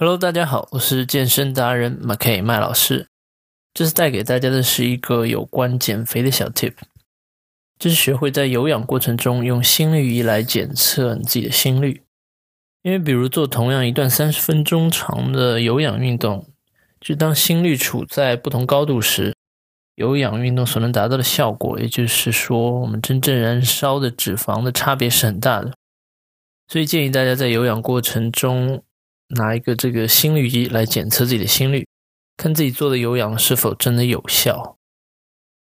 Hello，大家好，我是健身达人 McKay 麦老师。这次带给大家的是一个有关减肥的小 tip，就是学会在有氧过程中用心率仪来检测你自己的心率。因为比如做同样一段三十分钟长的有氧运动，就当心率处在不同高度时，有氧运动所能达到的效果，也就是说，我们真正燃烧的脂肪的差别是很大的。所以建议大家在有氧过程中。拿一个这个心率仪来检测自己的心率，看自己做的有氧是否真的有效。